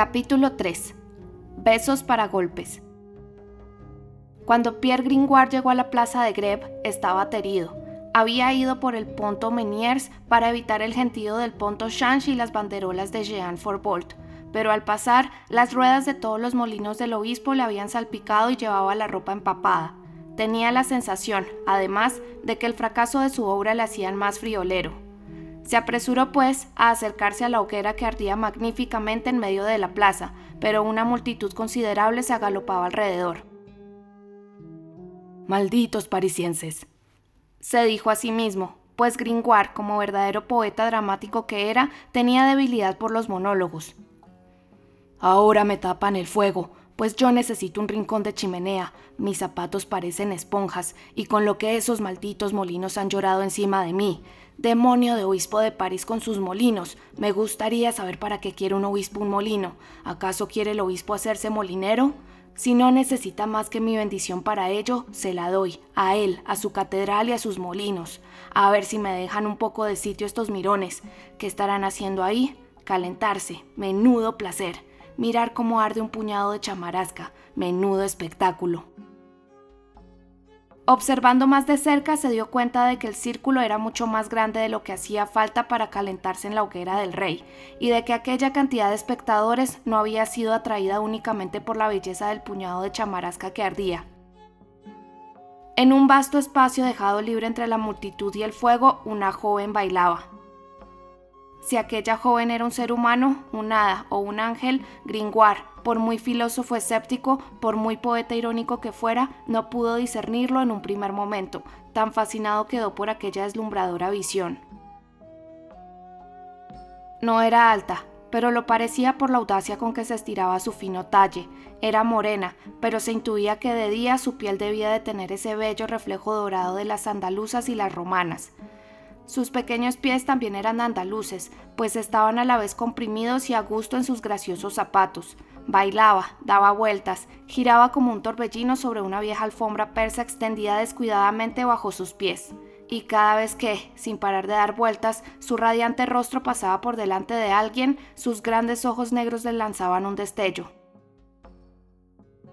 Capítulo 3. Besos para golpes. Cuando Pierre Gringoire llegó a la plaza de Greve, estaba aterido. Había ido por el Ponto Meniers para evitar el gentío del Ponto Change y las banderolas de Jean Forbolt, pero al pasar, las ruedas de todos los molinos del obispo le habían salpicado y llevaba la ropa empapada. Tenía la sensación, además, de que el fracaso de su obra le hacían más friolero. Se apresuró, pues, a acercarse a la hoguera que ardía magníficamente en medio de la plaza, pero una multitud considerable se agalopaba alrededor. Malditos parisienses, se dijo a sí mismo, pues Gringoire, como verdadero poeta dramático que era, tenía debilidad por los monólogos. Ahora me tapan el fuego, pues yo necesito un rincón de chimenea, mis zapatos parecen esponjas, y con lo que esos malditos molinos han llorado encima de mí. Demonio de obispo de París con sus molinos. Me gustaría saber para qué quiere un obispo un molino. ¿Acaso quiere el obispo hacerse molinero? Si no necesita más que mi bendición para ello, se la doy, a él, a su catedral y a sus molinos. A ver si me dejan un poco de sitio estos mirones. ¿Qué estarán haciendo ahí? Calentarse, menudo placer mirar cómo arde un puñado de chamarasca, menudo espectáculo. Observando más de cerca se dio cuenta de que el círculo era mucho más grande de lo que hacía falta para calentarse en la hoguera del rey, y de que aquella cantidad de espectadores no había sido atraída únicamente por la belleza del puñado de chamarasca que ardía. En un vasto espacio dejado libre entre la multitud y el fuego, una joven bailaba. Si aquella joven era un ser humano, un hada o un ángel, Gringoire, por muy filósofo escéptico, por muy poeta irónico que fuera, no pudo discernirlo en un primer momento, tan fascinado quedó por aquella deslumbradora visión. No era alta, pero lo parecía por la audacia con que se estiraba su fino talle. Era morena, pero se intuía que de día su piel debía de tener ese bello reflejo dorado de las andaluzas y las romanas. Sus pequeños pies también eran andaluces, pues estaban a la vez comprimidos y a gusto en sus graciosos zapatos. Bailaba, daba vueltas, giraba como un torbellino sobre una vieja alfombra persa extendida descuidadamente bajo sus pies. Y cada vez que, sin parar de dar vueltas, su radiante rostro pasaba por delante de alguien, sus grandes ojos negros le lanzaban un destello.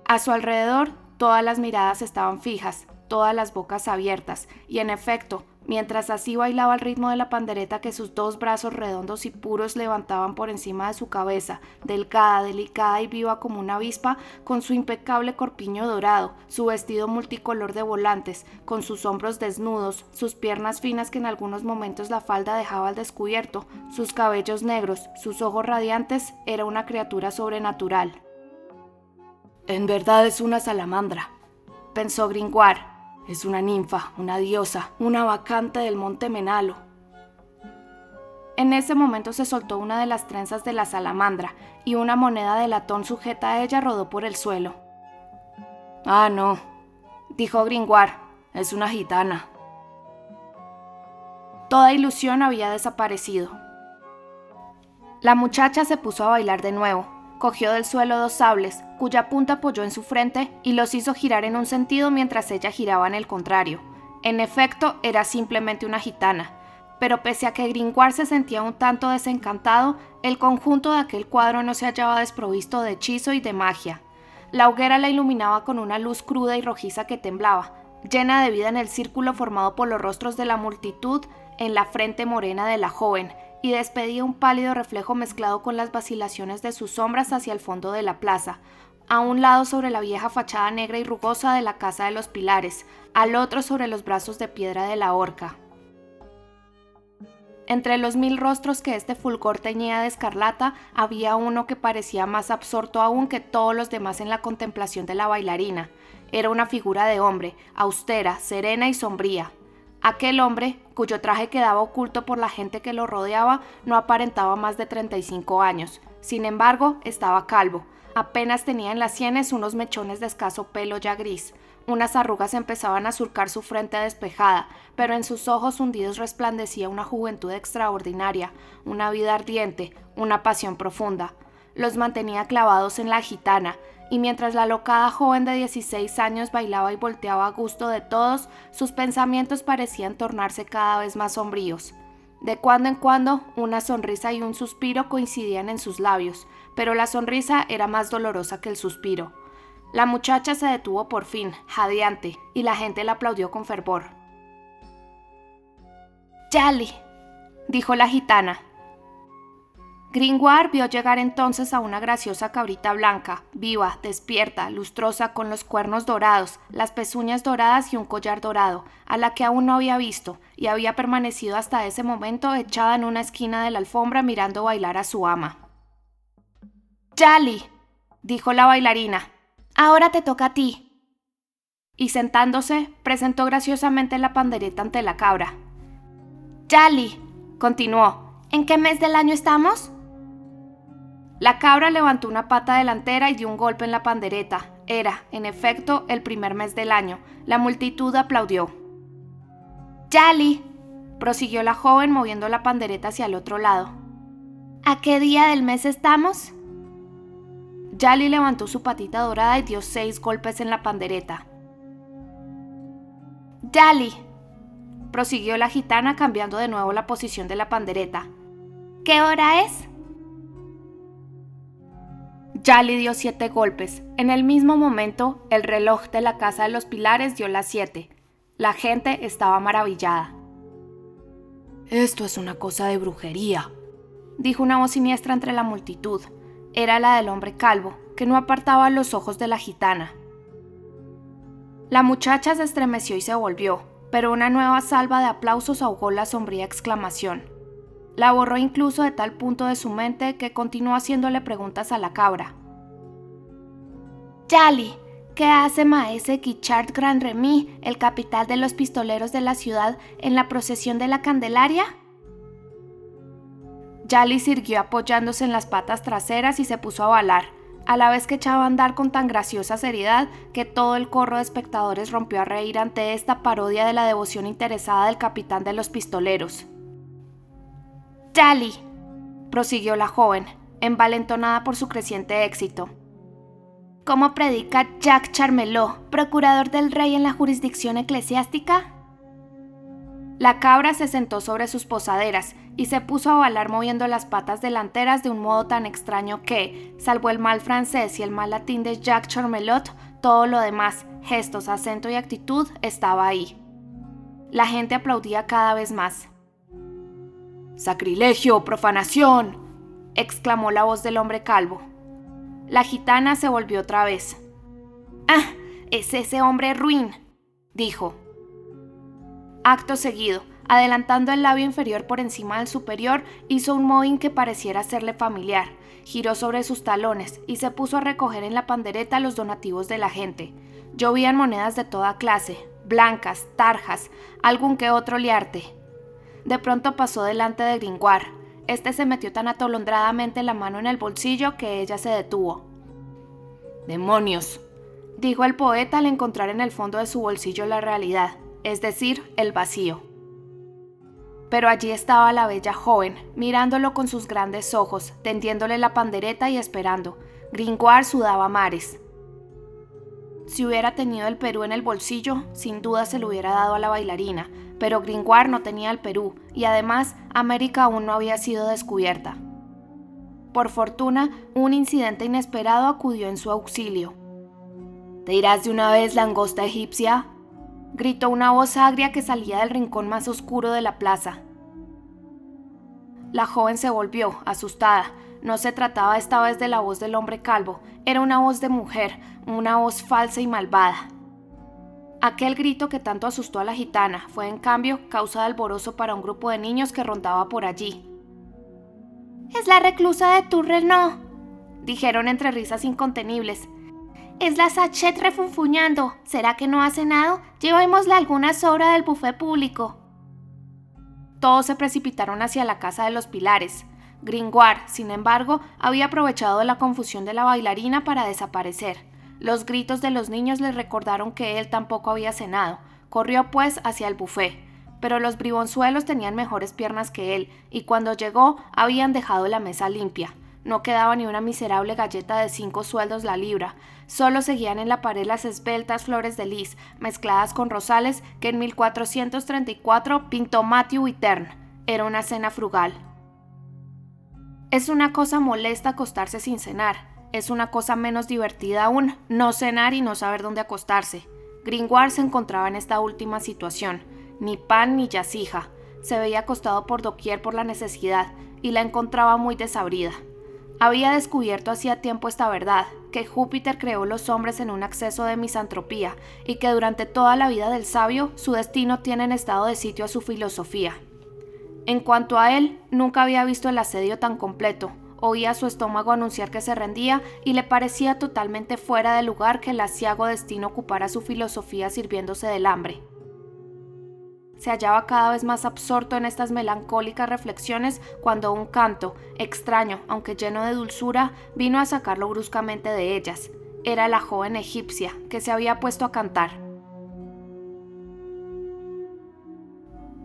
A su alrededor, todas las miradas estaban fijas, todas las bocas abiertas, y en efecto, mientras así bailaba al ritmo de la pandereta que sus dos brazos redondos y puros levantaban por encima de su cabeza, delgada, delicada y viva como una avispa, con su impecable corpiño dorado, su vestido multicolor de volantes, con sus hombros desnudos, sus piernas finas que en algunos momentos la falda dejaba al descubierto, sus cabellos negros, sus ojos radiantes, era una criatura sobrenatural. En verdad es una salamandra, pensó Gringoire es una ninfa, una diosa, una vacante del monte Menalo. En ese momento se soltó una de las trenzas de la salamandra y una moneda de latón sujeta a ella rodó por el suelo. Ah, no, dijo Gringoire, es una gitana. Toda ilusión había desaparecido. La muchacha se puso a bailar de nuevo, Cogió del suelo dos sables, cuya punta apoyó en su frente y los hizo girar en un sentido mientras ella giraba en el contrario. En efecto, era simplemente una gitana, pero pese a que Gringoire se sentía un tanto desencantado, el conjunto de aquel cuadro no se hallaba desprovisto de hechizo y de magia. La hoguera la iluminaba con una luz cruda y rojiza que temblaba, llena de vida en el círculo formado por los rostros de la multitud en la frente morena de la joven, y despedía un pálido reflejo mezclado con las vacilaciones de sus sombras hacia el fondo de la plaza, a un lado sobre la vieja fachada negra y rugosa de la Casa de los Pilares, al otro sobre los brazos de piedra de la horca. Entre los mil rostros que este fulgor teñía de escarlata, había uno que parecía más absorto aún que todos los demás en la contemplación de la bailarina. Era una figura de hombre, austera, serena y sombría, Aquel hombre, cuyo traje quedaba oculto por la gente que lo rodeaba, no aparentaba más de 35 años. Sin embargo, estaba calvo. Apenas tenía en las sienes unos mechones de escaso pelo ya gris. Unas arrugas empezaban a surcar su frente despejada, pero en sus ojos hundidos resplandecía una juventud extraordinaria, una vida ardiente, una pasión profunda. Los mantenía clavados en la gitana, y mientras la locada joven de 16 años bailaba y volteaba a gusto de todos, sus pensamientos parecían tornarse cada vez más sombríos. De cuando en cuando, una sonrisa y un suspiro coincidían en sus labios, pero la sonrisa era más dolorosa que el suspiro. La muchacha se detuvo por fin, jadeante, y la gente la aplaudió con fervor. Yali, dijo la gitana. Gringoire vio llegar entonces a una graciosa cabrita blanca, viva, despierta, lustrosa, con los cuernos dorados, las pezuñas doradas y un collar dorado, a la que aún no había visto, y había permanecido hasta ese momento echada en una esquina de la alfombra mirando bailar a su ama. Yali, dijo la bailarina, ahora te toca a ti. Y sentándose, presentó graciosamente la pandereta ante la cabra. Yali, continuó, ¿en qué mes del año estamos? La cabra levantó una pata delantera y dio un golpe en la pandereta. Era, en efecto, el primer mes del año. La multitud aplaudió. Yali, prosiguió la joven moviendo la pandereta hacia el otro lado. ¿A qué día del mes estamos? Yali levantó su patita dorada y dio seis golpes en la pandereta. Yali, prosiguió la gitana cambiando de nuevo la posición de la pandereta. ¿Qué hora es? Ya le dio siete golpes. En el mismo momento, el reloj de la Casa de los Pilares dio las siete. La gente estaba maravillada. Esto es una cosa de brujería, dijo una voz siniestra entre la multitud. Era la del hombre calvo, que no apartaba los ojos de la gitana. La muchacha se estremeció y se volvió, pero una nueva salva de aplausos ahogó la sombría exclamación. La borró incluso de tal punto de su mente que continuó haciéndole preguntas a la cabra. Yali, ¿qué hace Maese Guichard Grand Remy, el capital de los pistoleros de la ciudad, en la procesión de la Candelaria? Yali siguió apoyándose en las patas traseras y se puso a balar, a la vez que echaba a andar con tan graciosa seriedad que todo el corro de espectadores rompió a reír ante esta parodia de la devoción interesada del capitán de los pistoleros. Dali, prosiguió la joven, envalentonada por su creciente éxito. ¿Cómo predica Jacques Charmelot, procurador del rey en la jurisdicción eclesiástica? La cabra se sentó sobre sus posaderas y se puso a bailar moviendo las patas delanteras de un modo tan extraño que, salvo el mal francés y el mal latín de Jacques Charmelot, todo lo demás, gestos, acento y actitud, estaba ahí. La gente aplaudía cada vez más. Sacrilegio, profanación, exclamó la voz del hombre calvo. La gitana se volvió otra vez. Ah, es ese hombre ruin, dijo. Acto seguido, adelantando el labio inferior por encima del superior, hizo un mohín que pareciera serle familiar, giró sobre sus talones y se puso a recoger en la pandereta los donativos de la gente. Llovían monedas de toda clase, blancas, tarjas, algún que otro liarte, de pronto pasó delante de Gringoire. Este se metió tan atolondradamente la mano en el bolsillo que ella se detuvo. ¡Demonios! dijo el poeta al encontrar en el fondo de su bolsillo la realidad, es decir, el vacío. Pero allí estaba la bella joven, mirándolo con sus grandes ojos, tendiéndole la pandereta y esperando. Gringoire sudaba mares. Si hubiera tenido el Perú en el bolsillo, sin duda se lo hubiera dado a la bailarina, pero Gringoire no tenía el Perú y además América aún no había sido descubierta. Por fortuna, un incidente inesperado acudió en su auxilio. ¿Te irás de una vez, langosta egipcia? gritó una voz agria que salía del rincón más oscuro de la plaza. La joven se volvió, asustada. No se trataba esta vez de la voz del hombre calvo, era una voz de mujer, una voz falsa y malvada. Aquel grito que tanto asustó a la gitana fue en cambio causa de alborozo para un grupo de niños que rondaba por allí. Es la reclusa de Tourrenot, dijeron entre risas incontenibles. Es la Sachet refunfuñando. ¿Será que no ha cenado? Llevémosle alguna sobra del buffet público. Todos se precipitaron hacia la casa de los pilares. Gringoire, sin embargo, había aprovechado la confusión de la bailarina para desaparecer. Los gritos de los niños le recordaron que él tampoco había cenado. Corrió pues hacia el buffet. Pero los bribonzuelos tenían mejores piernas que él, y cuando llegó habían dejado la mesa limpia. No quedaba ni una miserable galleta de cinco sueldos la libra. Solo seguían en la pared las esbeltas flores de lis, mezcladas con rosales, que en 1434 pintó Matthew Wittern. Era una cena frugal. Es una cosa molesta acostarse sin cenar. Es una cosa menos divertida aún no cenar y no saber dónde acostarse. Gringoire se encontraba en esta última situación. Ni pan ni yacija. Se veía acostado por doquier por la necesidad y la encontraba muy desabrida. Había descubierto hacía tiempo esta verdad, que Júpiter creó los hombres en un acceso de misantropía y que durante toda la vida del sabio su destino tiene en estado de sitio a su filosofía. En cuanto a él, nunca había visto el asedio tan completo, oía su estómago anunciar que se rendía y le parecía totalmente fuera de lugar que el asiago destino ocupara su filosofía sirviéndose del hambre se hallaba cada vez más absorto en estas melancólicas reflexiones cuando un canto, extraño aunque lleno de dulzura, vino a sacarlo bruscamente de ellas. Era la joven egipcia que se había puesto a cantar.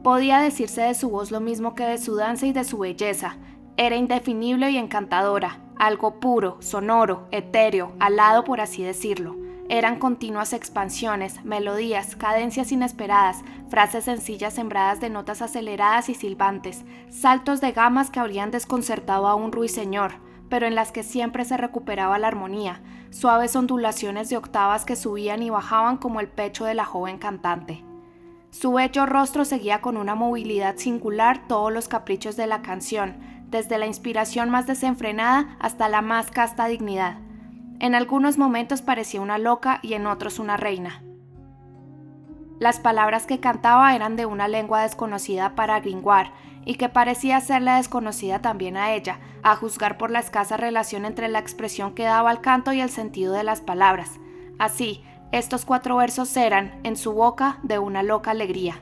Podía decirse de su voz lo mismo que de su danza y de su belleza. Era indefinible y encantadora, algo puro, sonoro, etéreo, alado por así decirlo. Eran continuas expansiones, melodías, cadencias inesperadas, frases sencillas sembradas de notas aceleradas y silbantes, saltos de gamas que habrían desconcertado a un ruiseñor, pero en las que siempre se recuperaba la armonía, suaves ondulaciones de octavas que subían y bajaban como el pecho de la joven cantante. Su bello rostro seguía con una movilidad singular todos los caprichos de la canción, desde la inspiración más desenfrenada hasta la más casta dignidad en algunos momentos parecía una loca y en otros una reina. Las palabras que cantaba eran de una lengua desconocida para Gringoire y que parecía serle desconocida también a ella, a juzgar por la escasa relación entre la expresión que daba al canto y el sentido de las palabras. Así, estos cuatro versos eran, en su boca, de una loca alegría.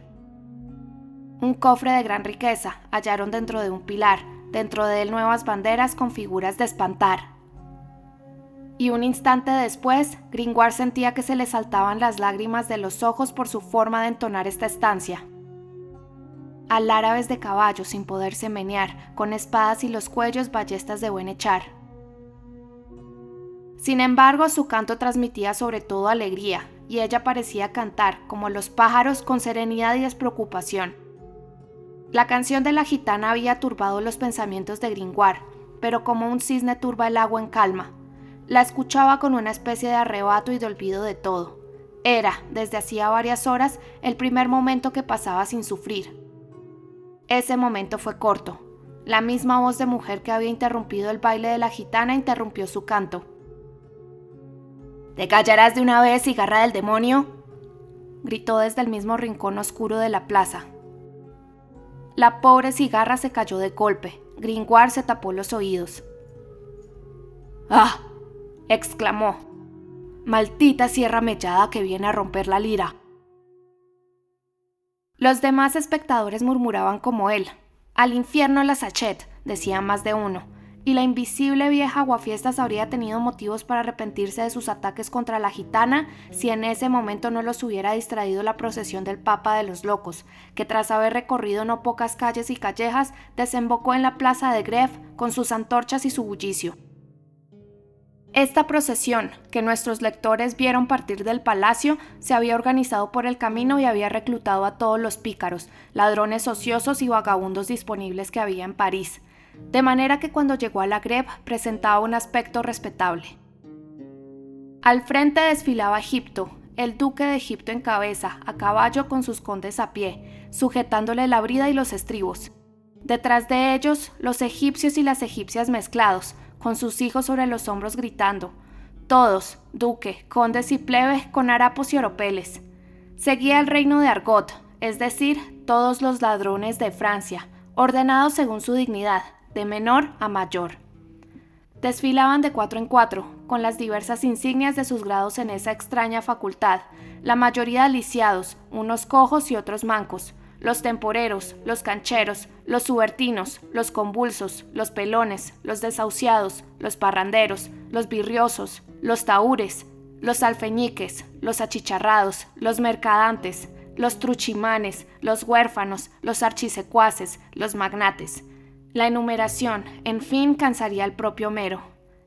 Un cofre de gran riqueza hallaron dentro de un pilar, dentro de él nuevas banderas con figuras de espantar, y un instante después, Gringoire sentía que se le saltaban las lágrimas de los ojos por su forma de entonar esta estancia. Al árabes de caballo sin poderse menear, con espadas y los cuellos ballestas de buen echar. Sin embargo, su canto transmitía sobre todo alegría, y ella parecía cantar, como los pájaros, con serenidad y despreocupación. La canción de la gitana había turbado los pensamientos de Gringoire, pero como un cisne turba el agua en calma, la escuchaba con una especie de arrebato y de olvido de todo. Era, desde hacía varias horas, el primer momento que pasaba sin sufrir. Ese momento fue corto. La misma voz de mujer que había interrumpido el baile de la gitana interrumpió su canto. ¿Te callarás de una vez, cigarra del demonio? gritó desde el mismo rincón oscuro de la plaza. La pobre cigarra se cayó de golpe. Gringoire se tapó los oídos. ¡Ah! exclamó. Maldita sierra mechada que viene a romper la lira. Los demás espectadores murmuraban como él. Al infierno la sachet, decía más de uno, y la invisible vieja aguafiestas habría tenido motivos para arrepentirse de sus ataques contra la gitana si en ese momento no los hubiera distraído la procesión del Papa de los Locos, que tras haber recorrido no pocas calles y callejas, desembocó en la plaza de Greve con sus antorchas y su bullicio. Esta procesión, que nuestros lectores vieron partir del palacio, se había organizado por el camino y había reclutado a todos los pícaros, ladrones ociosos y vagabundos disponibles que había en París, de manera que cuando llegó a la Greve presentaba un aspecto respetable. Al frente desfilaba Egipto, el duque de Egipto en cabeza, a caballo con sus condes a pie, sujetándole la brida y los estribos. Detrás de ellos, los egipcios y las egipcias mezclados, con sus hijos sobre los hombros gritando, todos, duque, condes y plebes, con harapos y oropeles. Seguía el reino de Argot, es decir, todos los ladrones de Francia, ordenados según su dignidad, de menor a mayor. Desfilaban de cuatro en cuatro, con las diversas insignias de sus grados en esa extraña facultad, la mayoría lisiados, unos cojos y otros mancos, los temporeros, los cancheros, los subertinos, los convulsos, los pelones, los desahuciados, los parranderos, los virriosos, los taúres, los alfeñiques, los achicharrados, los mercadantes, los truchimanes, los huérfanos, los archisecuaces, los magnates. La enumeración, en fin, cansaría al propio Homero.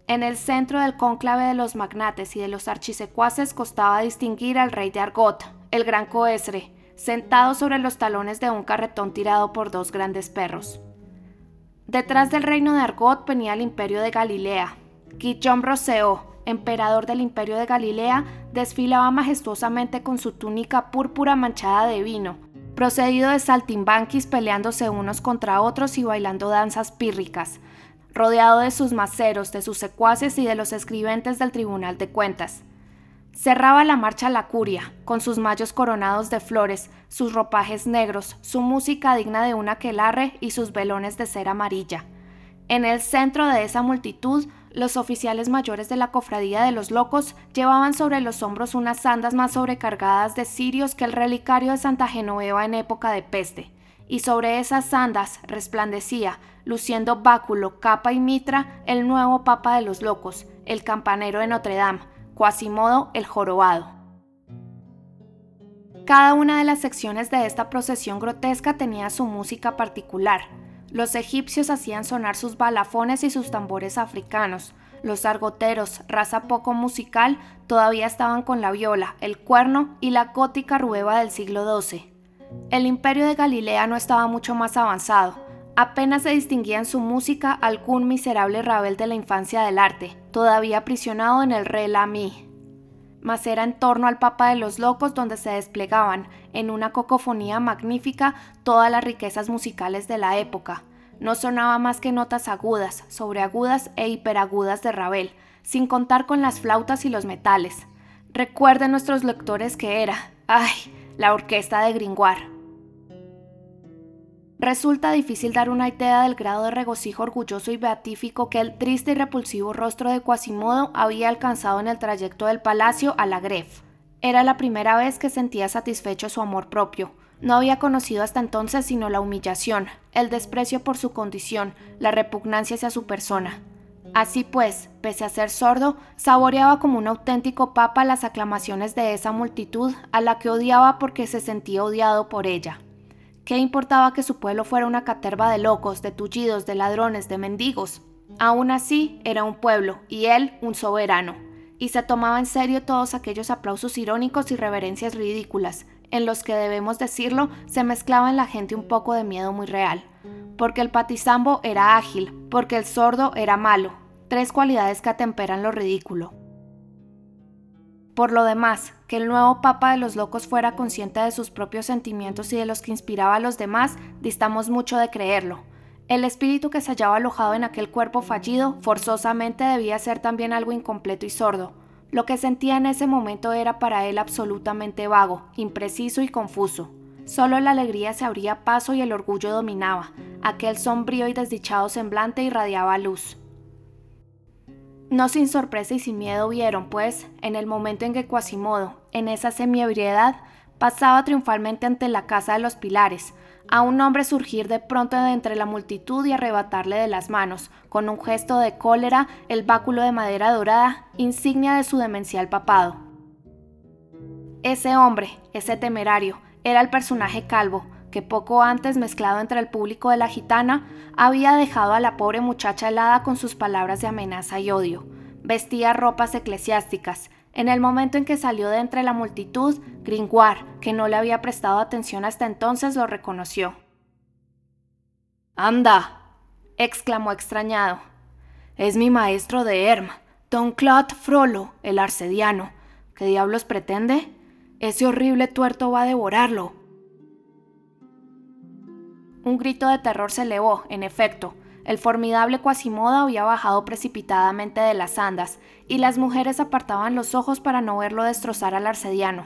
En el centro del cónclave de los magnates y de los archisecuaces costaba distinguir al rey de Argot, el gran coesre, sentado sobre los talones de un carretón tirado por dos grandes perros. Detrás del reino de Argot venía el imperio de Galilea. Guillaume Rousseau, emperador del imperio de Galilea, desfilaba majestuosamente con su túnica púrpura manchada de vino, procedido de saltimbanquis peleándose unos contra otros y bailando danzas pírricas, rodeado de sus maceros, de sus secuaces y de los escribentes del Tribunal de Cuentas. Cerraba la marcha la curia, con sus mayos coronados de flores, sus ropajes negros, su música digna de un aquelarre y sus velones de cera amarilla. En el centro de esa multitud, los oficiales mayores de la cofradía de los locos llevaban sobre los hombros unas andas más sobrecargadas de cirios que el relicario de Santa Genoveva en época de peste, y sobre esas andas resplandecía, luciendo báculo, capa y mitra, el nuevo papa de los locos, el campanero de Notre Dame, Quasimodo el jorobado. Cada una de las secciones de esta procesión grotesca tenía su música particular. Los egipcios hacían sonar sus balafones y sus tambores africanos. Los argoteros, raza poco musical, todavía estaban con la viola, el cuerno y la gótica rueva del siglo XII. El imperio de Galilea no estaba mucho más avanzado. Apenas se distinguía en su música algún miserable rabel de la infancia del arte, todavía aprisionado en el rey Lamy. Mas era en torno al Papa de los Locos donde se desplegaban, en una cocofonía magnífica, todas las riquezas musicales de la época. No sonaba más que notas agudas, sobreagudas e hiperagudas de Ravel, sin contar con las flautas y los metales. Recuerden nuestros lectores que era, ay, la orquesta de Gringoire. Resulta difícil dar una idea del grado de regocijo orgulloso y beatífico que el triste y repulsivo rostro de Quasimodo había alcanzado en el trayecto del palacio a la Gref. Era la primera vez que sentía satisfecho su amor propio. No había conocido hasta entonces sino la humillación, el desprecio por su condición, la repugnancia hacia su persona. Así pues, pese a ser sordo, saboreaba como un auténtico papa las aclamaciones de esa multitud a la que odiaba porque se sentía odiado por ella. ¿Qué importaba que su pueblo fuera una caterva de locos, de tullidos, de ladrones, de mendigos? Aún así, era un pueblo, y él un soberano, y se tomaba en serio todos aquellos aplausos irónicos y reverencias ridículas, en los que debemos decirlo, se mezclaba en la gente un poco de miedo muy real. Porque el patizambo era ágil, porque el sordo era malo, tres cualidades que atemperan lo ridículo. Por lo demás, que el nuevo Papa de los Locos fuera consciente de sus propios sentimientos y de los que inspiraba a los demás, distamos mucho de creerlo. El espíritu que se hallaba alojado en aquel cuerpo fallido forzosamente debía ser también algo incompleto y sordo. Lo que sentía en ese momento era para él absolutamente vago, impreciso y confuso. Solo la alegría se abría paso y el orgullo dominaba. Aquel sombrío y desdichado semblante irradiaba luz. No sin sorpresa y sin miedo vieron, pues, en el momento en que Quasimodo, en esa semiebriedad, pasaba triunfalmente ante la casa de los pilares, a un hombre surgir de pronto de entre la multitud y arrebatarle de las manos, con un gesto de cólera, el báculo de madera dorada, insignia de su demencial papado. Ese hombre, ese temerario, era el personaje calvo, que poco antes, mezclado entre el público de la gitana, había dejado a la pobre muchacha helada con sus palabras de amenaza y odio. Vestía ropas eclesiásticas. En el momento en que salió de entre la multitud, Gringoire, que no le había prestado atención hasta entonces, lo reconoció. Anda, exclamó extrañado. Es mi maestro de Herm, Don Claude Frollo, el arcediano. ¿Qué diablos pretende? Ese horrible tuerto va a devorarlo. Un grito de terror se elevó, en efecto. El formidable Quasimodo había bajado precipitadamente de las andas, y las mujeres apartaban los ojos para no verlo destrozar al arcediano.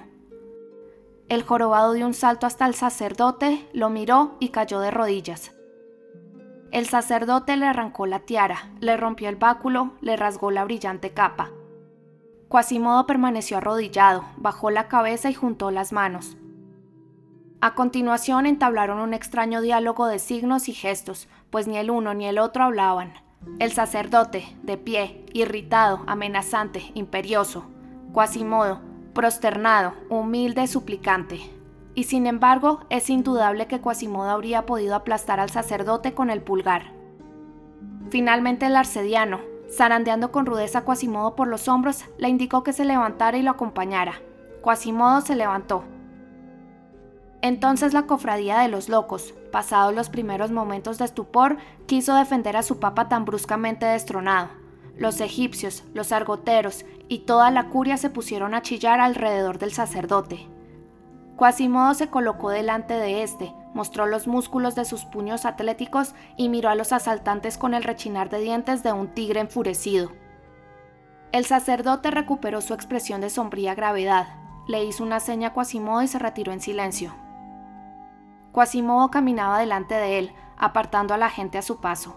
El jorobado dio un salto hasta el sacerdote, lo miró y cayó de rodillas. El sacerdote le arrancó la tiara, le rompió el báculo, le rasgó la brillante capa. Quasimodo permaneció arrodillado, bajó la cabeza y juntó las manos. A continuación entablaron un extraño diálogo de signos y gestos, pues ni el uno ni el otro hablaban. El sacerdote, de pie, irritado, amenazante, imperioso. Quasimodo, prosternado, humilde, suplicante. Y sin embargo, es indudable que Quasimodo habría podido aplastar al sacerdote con el pulgar. Finalmente el arcediano, zarandeando con rudeza a Quasimodo por los hombros, le indicó que se levantara y lo acompañara. Quasimodo se levantó, Entonces la cofradía de los locos, pasados los primeros momentos de estupor, quiso defender a su papa tan bruscamente destronado. Los egipcios, los argoteros y toda la curia se pusieron a chillar alrededor del sacerdote. Quasimodo se colocó delante de éste, mostró los músculos de sus puños atléticos y miró a los asaltantes con el rechinar de dientes de un tigre enfurecido. El sacerdote recuperó su expresión de sombría gravedad, le hizo una seña a Quasimodo y se retiró en silencio. Quasimodo caminaba delante de él, apartando a la gente a su paso.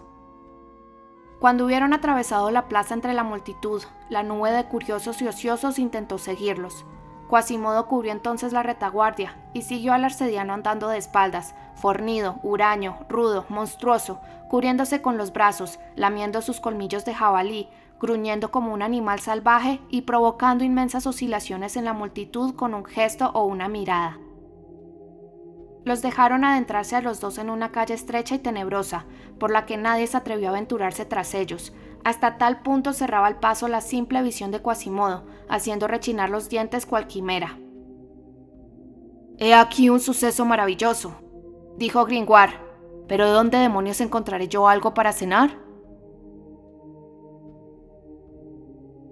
Cuando hubieron atravesado la plaza entre la multitud, la nube de curiosos y ociosos intentó seguirlos. Quasimodo cubrió entonces la retaguardia y siguió al arcediano andando de espaldas, fornido, huraño, rudo, monstruoso, cubriéndose con los brazos, lamiendo sus colmillos de jabalí, gruñendo como un animal salvaje y provocando inmensas oscilaciones en la multitud con un gesto o una mirada. Los dejaron adentrarse a los dos en una calle estrecha y tenebrosa, por la que nadie se atrevió a aventurarse tras ellos. Hasta tal punto cerraba el paso la simple visión de Quasimodo, haciendo rechinar los dientes cual quimera. He aquí un suceso maravilloso, dijo Gringoire. ¿Pero dónde demonios encontraré yo algo para cenar?